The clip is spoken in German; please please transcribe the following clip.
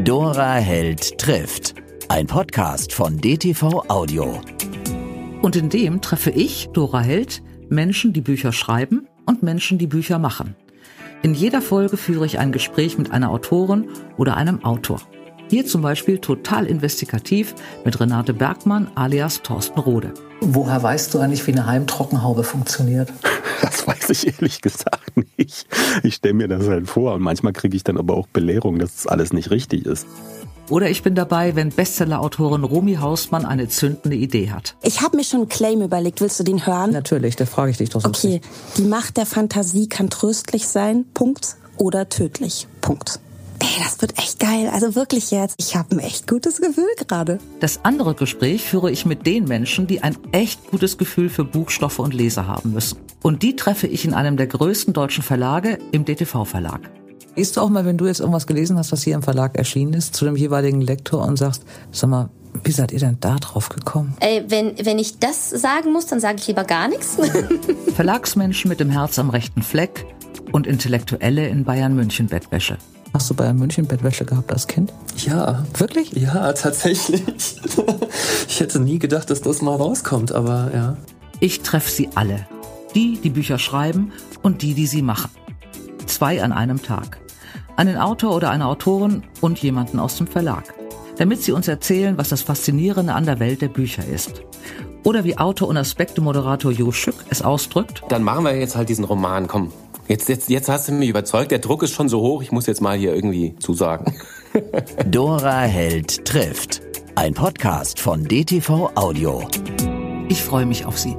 Dora Held trifft. Ein Podcast von DTV Audio. Und in dem treffe ich, Dora Held, Menschen, die Bücher schreiben und Menschen, die Bücher machen. In jeder Folge führe ich ein Gespräch mit einer Autorin oder einem Autor. Hier zum Beispiel total investigativ mit Renate Bergmann alias Thorsten Rode. Woher weißt du eigentlich, wie eine Heimtrockenhaube funktioniert? Das weiß ich ehrlich gesagt nicht. Ich stelle mir das halt vor und manchmal kriege ich dann aber auch Belehrung, dass das alles nicht richtig ist. Oder ich bin dabei, wenn Bestseller-Autorin Romy Hausmann eine zündende Idee hat. Ich habe mir schon einen Claim überlegt. Willst du den hören? Natürlich, da frage ich dich doch so. Okay, die Macht der Fantasie kann tröstlich sein, Punkt, oder tödlich, Punkt. Ey, das wird echt geil. Also wirklich jetzt. Ich habe ein echt gutes Gefühl gerade. Das andere Gespräch führe ich mit den Menschen, die ein echt gutes Gefühl für Buchstoffe und Leser haben müssen. Und die treffe ich in einem der größten deutschen Verlage, im DTV-Verlag. Gehst du auch mal, wenn du jetzt irgendwas gelesen hast, was hier im Verlag erschienen ist, zu dem jeweiligen Lektor und sagst, sag mal, wie seid ihr denn da drauf gekommen? Ey, wenn, wenn ich das sagen muss, dann sage ich lieber gar nichts. Verlagsmenschen mit dem Herz am rechten Fleck und Intellektuelle in Bayern München Bettwäsche. Hast du Bayern München Bettwäsche gehabt als Kind? Ja. Wirklich? Ja, tatsächlich. Ich hätte nie gedacht, dass das mal rauskommt, aber ja. Ich treffe sie alle. Die, die Bücher schreiben und die, die sie machen. Zwei an einem Tag. Einen Autor oder eine Autorin und jemanden aus dem Verlag. Damit sie uns erzählen, was das Faszinierende an der Welt der Bücher ist. Oder wie Autor und Aspekte-Moderator Jo Schück es ausdrückt. Dann machen wir jetzt halt diesen Roman, komm. Jetzt, jetzt, jetzt hast du mich überzeugt, der Druck ist schon so hoch, ich muss jetzt mal hier irgendwie zusagen. Dora Held trifft. Ein Podcast von DTV Audio. Ich freue mich auf Sie.